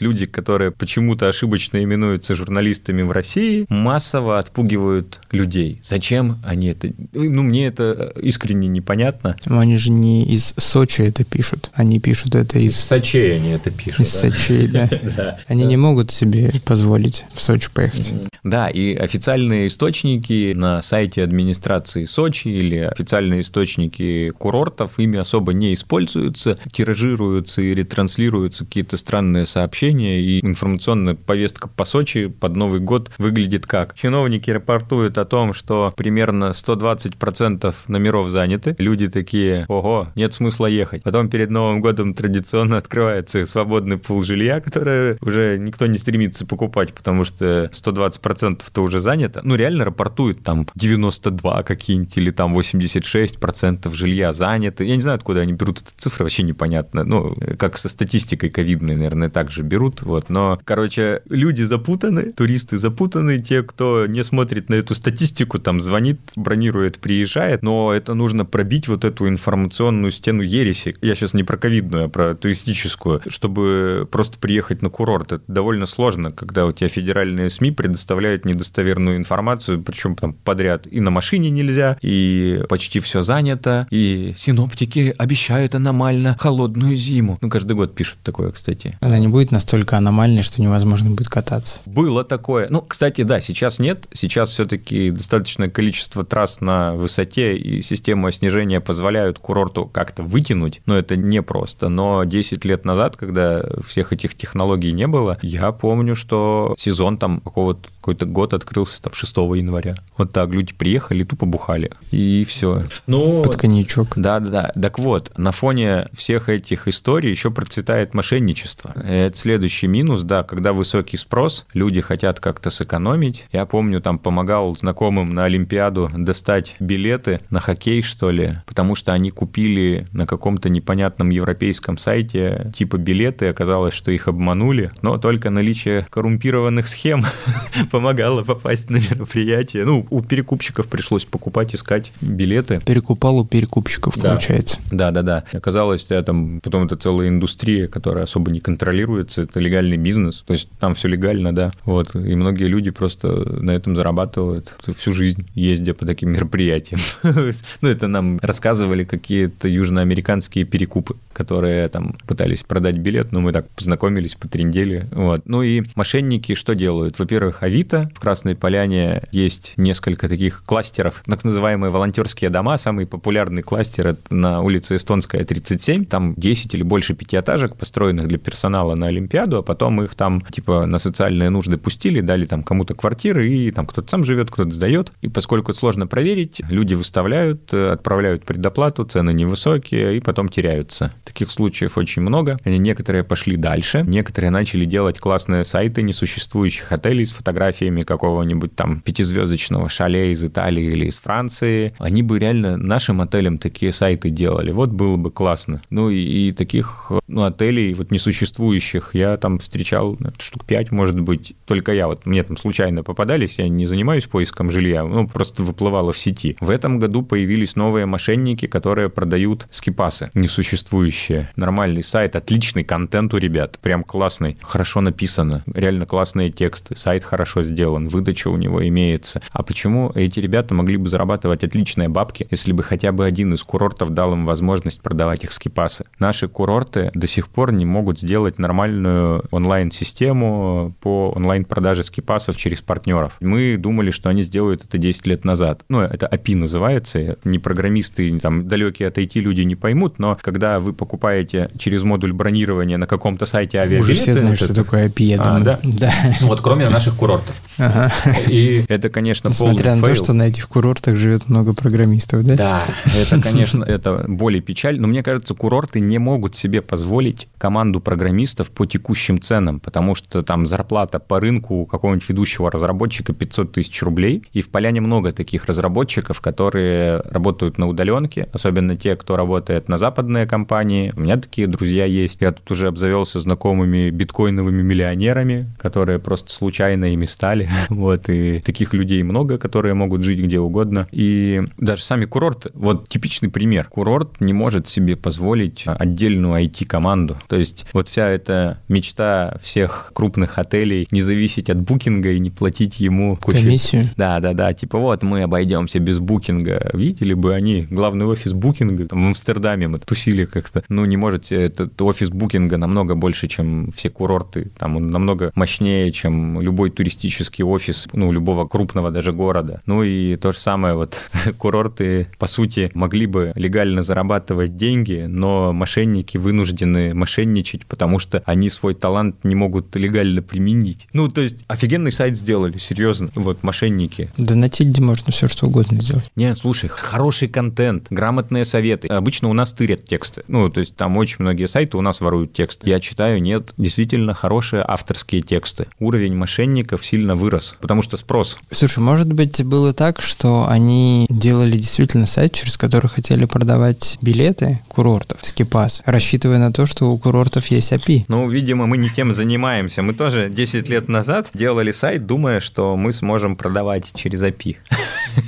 люди, которые почему-то ошибочно именуются журналистами в России, массово отпугивают людей. Зачем они это... Ну, мне это искренне непонятно. Но они же не из Сочи это пишут, они пишут это из... Из Сочи они это пишут. Из да? Сочи, да. Они не могут себе позволить в Сочи поехать. Да, и официальные источники на сайте администрации Сочи или официальные источники курортов ими особо не используются, тиражируются и ретранслируются какие-то странные сообщения, и информационная повестка по Сочи под Новый год выглядит как? Чиновники рапортуют о том, что примерно 120% номеров заняты, люди такие, ого, нет смысла ехать. Потом перед Новым годом традиционно открывается свободный пул жилья, которое уже никто не стремится покупать, потому что 120%-то уже занято. Ну, реально рапортуют там 92 какие-нибудь или там 86% жилья заняты. Я не знаю, откуда они берут эти цифры, вообще непонятно. Ну, как со статистикой ковидной, наверное, также берут. Вот. Но, короче, люди запутаны, туристы запутаны, те, кто не смотрит на эту статистику, там звонит, бронирует, приезжает, но это нужно пробить вот эту информационную стену ереси. Я сейчас не про ковидную, а про туристическую, чтобы просто приехать на курорт. Это довольно сложно, когда у тебя федеральные СМИ предоставляют недостоверную информацию, причем там подряд и на машине нельзя, и почти все занято, и синоптики обещают аномально холодную зиму. Ну, каждый год пишут такое, кстати. Она не будет настолько аномальной, что невозможно будет кататься. Было такое. Ну, кстати, да, сейчас нет. Сейчас все-таки достаточное количество трасс на высоте и система снижения позволяют курорту как-то вытянуть, но это непросто. Но 10 лет назад, когда всех этих технологий не было, я помню, что сезон там какого-то какой-то год открылся там 6 января. Вот так люди приехали, тупо бухали. И все. Ну, Под коньячок. Да-да-да. Так вот, на фоне всех этих историй еще процветает мошенничество. Это следующий минус, да, когда высокий спрос, люди хотят как-то сэкономить. Я помню, там помогал знакомым на Олимпиаду достать билеты на хоккей, что ли, потому что они купили на каком-то непонятном европейском сайте типа билеты, оказалось, что их обманули, но только наличие коррумпированных схем помогало попасть на мероприятие. Ну, у перекупщиков пришлось покупать, искать билеты. Перекупал у перекупщиков, да. получается. Да, да, да. Оказалось, да, там потом это целая индустрия, которая особо не контролируется, это легальный бизнес, то есть там все легально, да. Вот, и многие люди просто на этом зарабатывают всю жизнь, ездя по таким мероприятиям. Ну, это нам рассказывали какие-то южноамериканские перекупы, которые там пытались продать билет, но мы так познакомились, потрендели. Вот. Ну и мошенники что делают? Во-первых, Авито. В Красной Поляне есть несколько таких кластеров, так называемые волонтерские дома. Самый популярный кластер это на улице Эстонская, 37. Там 10 или больше пятиэтажек, построенных для персонала на Олимпиаду, а потом их там типа на социальные нужды пустили, дали там кому-то квартиры, и там кто-то сам живет, кто-то сдает. И поскольку это сложно проверить, люди выставляют, отправляют предоплату, цены невысокие, и потом теряются. Таких случаев очень много. Некоторые пошли дальше, некоторые начали делать классные сайты несуществующих отелей с фотографиями какого-нибудь там пятизвездочного шале из Италии или из Франции, они бы реально нашим отелям такие сайты делали. Вот было бы классно. Ну и, и таких ну, отелей вот несуществующих я там встречал ну, штук пять, может быть, только я. Вот мне там случайно попадались, я не занимаюсь поиском жилья, ну просто выплывало в сети. В этом году появились новые мошенники, которые продают скипасы несуществующие. Нормальный сайт, отличный, контент у ребят прям классный, хорошо написано, реально классные тексты, сайт хорошо сделан, выдача у него имеется. А почему эти ребята могли бы зарабатывать отличные бабки, если бы хотя бы один из курортов дал им возможность продавать их скипасы? Наши курорты до сих пор не могут сделать нормальную онлайн-систему по онлайн-продаже скипасов через партнеров. Мы думали, что они сделают это 10 лет назад. Ну, это API называется. Не программисты, там, далекие от IT люди не поймут, но когда вы покупаете через модуль бронирования на каком-то сайте авиабилеты... Уже все знают, что такое API, я а, думаю. да? да. Вот кроме наших курортов. Ага. И это, конечно, Несмотря на то, что на этих курортах живет много программистов, да? Да, это, конечно, это более печаль. Но мне кажется, курорты не могут себе позволить команду программистов по текущим ценам, потому что там зарплата по рынку у какого-нибудь ведущего разработчика 500 тысяч рублей. И в Поляне много таких разработчиков, которые работают на удаленке, особенно те, кто работает на западные компании. У меня такие друзья есть. Я тут уже обзавелся знакомыми биткоиновыми миллионерами, которые просто случайно ими стали. Вот, и таких людей много, которые могут жить где угодно. И даже сами курорты, вот типичный пример. Курорт не может себе позволить отдельную IT-команду. То есть вот вся эта мечта всех крупных отелей не зависеть от букинга и не платить ему кучу... Комиссию? Да, да, да. Типа вот мы обойдемся без букинга. Видели бы они главный офис букинга там, в Амстердаме мы тусили как-то. Ну, не можете, этот офис букинга намного больше, чем все курорты. Там он намного мощнее, чем любой туристический офис, ну, любого крупного даже города. Ну и то же самое, вот курорты, по сути, могли бы легально зарабатывать деньги, но мошенники вынуждены мошенничать, потому что они свой талант не могут легально применить. Ну, то есть офигенный сайт сделали, серьезно. Вот мошенники. Да на Тильде можно все что угодно сделать. Не, слушай, хороший контент, грамотные советы. Обычно у нас тырят тексты. Ну, то есть там очень многие сайты у нас воруют текст. Я читаю, нет, действительно хорошие авторские тексты. Уровень мошенников сильно вырос, потому что спрос. Слушай, может быть, было так, что они делали действительно сайт, через который хотели продавать билеты курортов, скипас, рассчитывая на то, что у курортов есть API. Ну, видимо, мы не тем занимаемся. Мы тоже 10 лет назад делали сайт, думая, что мы сможем продавать через API.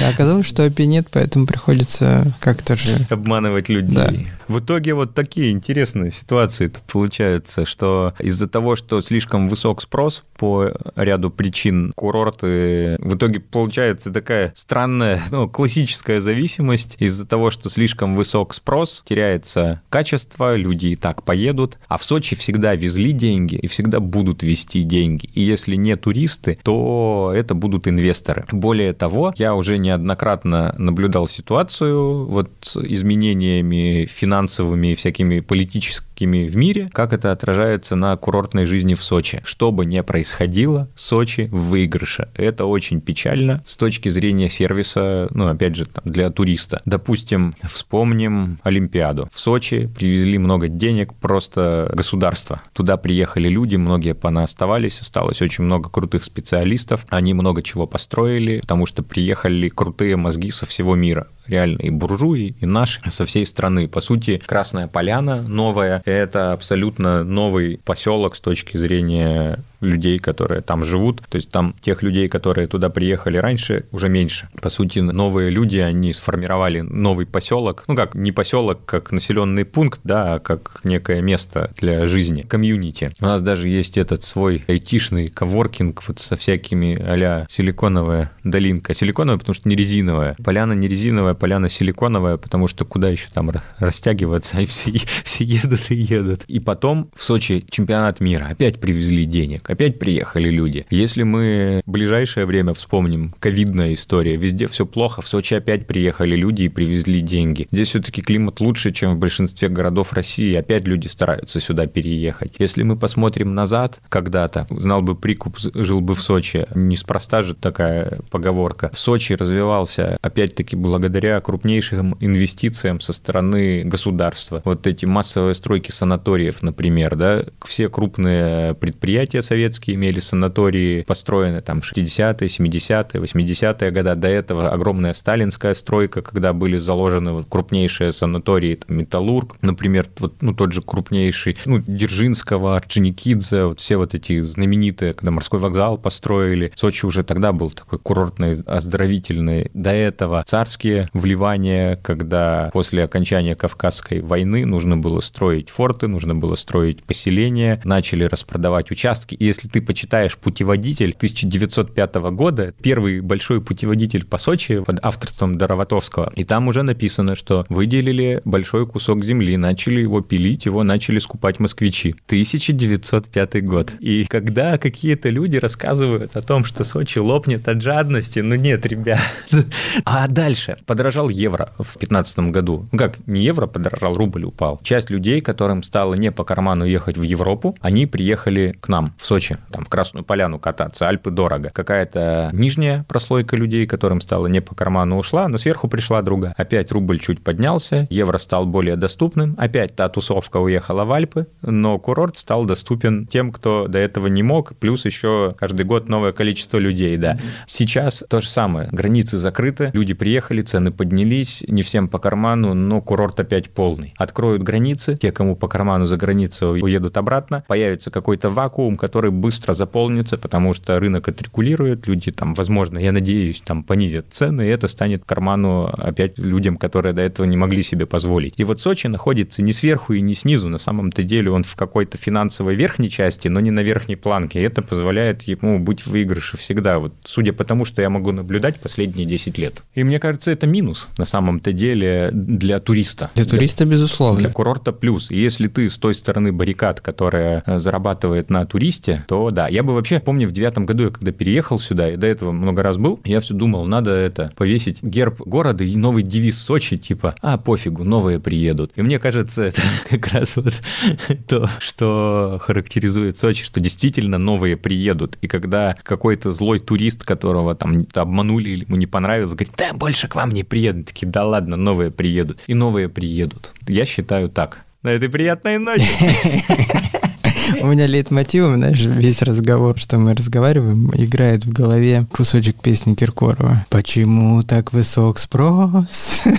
Да, оказалось, что API нет, поэтому приходится как-то же... Обманывать людей. Да. В итоге вот такие интересные ситуации получаются, что из-за того, что слишком высок спрос по ряду причин, курорты, в итоге получается такая странная, ну, классическая зависимость. Из-за того, что слишком высок спрос, теряется качество, люди и так поедут. А в Сочи всегда везли деньги и всегда будут вести деньги. И если не туристы, то это будут инвесторы. Более того, я уже неоднократно наблюдал ситуацию вот с изменениями финансовыми и всякими политическими в мире, как это отражается на курортной жизни в Сочи. Что бы ни происходило, Сочи в выигрыше. Это очень печально с точки зрения сервиса, ну, опять же, там, для туриста. Допустим, вспомним Олимпиаду. В Сочи привезли много денег просто государства. Туда приехали люди, многие понооставались, осталось очень много крутых специалистов. Они много чего построили, потому что приехали крутые мозги со всего мира реально и буржуи, и наши со всей страны. По сути, Красная Поляна новая – это абсолютно новый поселок с точки зрения людей, которые там живут. То есть там тех людей, которые туда приехали раньше, уже меньше. По сути, новые люди, они сформировали новый поселок. Ну как, не поселок, как населенный пункт, да, а как некое место для жизни, комьюнити. У нас даже есть этот свой айтишный коворкинг вот со всякими а силиконовая долинка. Силиконовая, потому что не резиновая. Поляна не резиновая, поляна силиконовая, потому что куда еще там растягиваться, и все, все едут и едут. И потом в Сочи чемпионат мира. Опять привезли денег опять приехали люди. Если мы в ближайшее время вспомним ковидная история, везде все плохо, в Сочи опять приехали люди и привезли деньги. Здесь все-таки климат лучше, чем в большинстве городов России, опять люди стараются сюда переехать. Если мы посмотрим назад, когда-то, знал бы прикуп, жил бы в Сочи, неспроста же такая поговорка. В Сочи развивался, опять-таки, благодаря крупнейшим инвестициям со стороны государства. Вот эти массовые стройки санаториев, например, да, все крупные предприятия советские имели санатории, построены там 60-е, 70-е, 80-е годы. До этого огромная сталинская стройка, когда были заложены вот крупнейшие санатории, там, Металлург, например, вот, ну, тот же крупнейший, ну, Дзержинского, Орджоникидзе, вот все вот эти знаменитые, когда морской вокзал построили. Сочи уже тогда был такой курортный, оздоровительный. До этого царские вливания, когда после окончания Кавказской войны нужно было строить форты, нужно было строить поселения, начали распродавать участки. И если ты почитаешь путеводитель 1905 года, первый большой путеводитель по Сочи под авторством Дороватовского, и там уже написано, что выделили большой кусок земли, начали его пилить, его начали скупать москвичи. 1905 год. И когда какие-то люди рассказывают о том, что Сочи лопнет от жадности, ну нет, ребят. А дальше подорожал евро в 2015 году. Ну как, не евро подорожал, рубль упал. Часть людей, которым стало не по карману ехать в Европу, они приехали к нам в Сочи, там в Красную Поляну кататься, Альпы дорого. Какая-то нижняя прослойка людей, которым стало не по карману, ушла, но сверху пришла друга. Опять рубль чуть поднялся, евро стал более доступным, опять та тусовка уехала в Альпы, но курорт стал доступен тем, кто до этого не мог, плюс еще каждый год новое количество людей, да. Сейчас то же самое, границы закрыты, люди приехали, цены поднялись, не всем по карману, но курорт опять полный. Откроют границы, те, кому по карману за границу уедут обратно, появится какой-то вакуум, который быстро заполнится, потому что рынок отрегулирует, люди там, возможно, я надеюсь, там понизят цены, и это станет карману опять людям, которые до этого не могли себе позволить. И вот Сочи находится не сверху и не снизу, на самом-то деле он в какой-то финансовой верхней части, но не на верхней планке, и это позволяет ему быть в выигрыше всегда, вот судя по тому, что я могу наблюдать последние 10 лет. И мне кажется, это минус на самом-то деле для туриста. Для туриста, безусловно. Для курорта плюс. И если ты с той стороны баррикад, которая э, зарабатывает на туристе, то да. Я бы вообще, помню, в девятом году, я когда переехал сюда, и до этого много раз был, я все думал, надо это, повесить герб города и новый девиз Сочи, типа, а, пофигу, новые приедут. И мне кажется, это как раз вот то, что характеризует Сочи, что действительно новые приедут. И когда какой-то злой турист, которого там обманули или ему не понравилось, говорит, да, больше к вам не приедут. Такие, да ладно, новые приедут. И новые приедут. Я считаю так. На этой приятной ноте. У меня лейтмотивом, знаешь, весь разговор, что мы разговариваем, играет в голове кусочек песни Киркорова. Почему так высок спрос?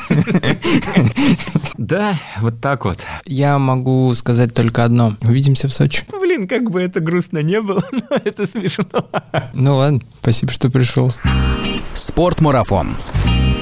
Да, вот так вот. Я могу сказать только одно. Увидимся в Сочи. Блин, как бы это грустно не было, но это смешно. Ну ладно, спасибо, что пришел. Спортмарафон.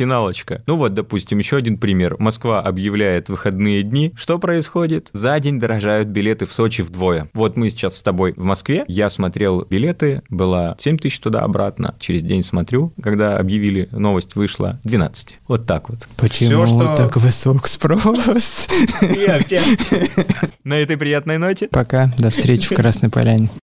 Финалочка. Ну вот, допустим, еще один пример. Москва объявляет выходные дни. Что происходит? За день дорожают билеты в Сочи вдвое. Вот мы сейчас с тобой в Москве. Я смотрел билеты, было 7 тысяч туда-обратно. Через день смотрю, когда объявили, новость вышла 12. Вот так вот. Почему Всё, что... так высок спрос? И опять. На этой приятной ноте. Пока. До встречи в Красной Поляне.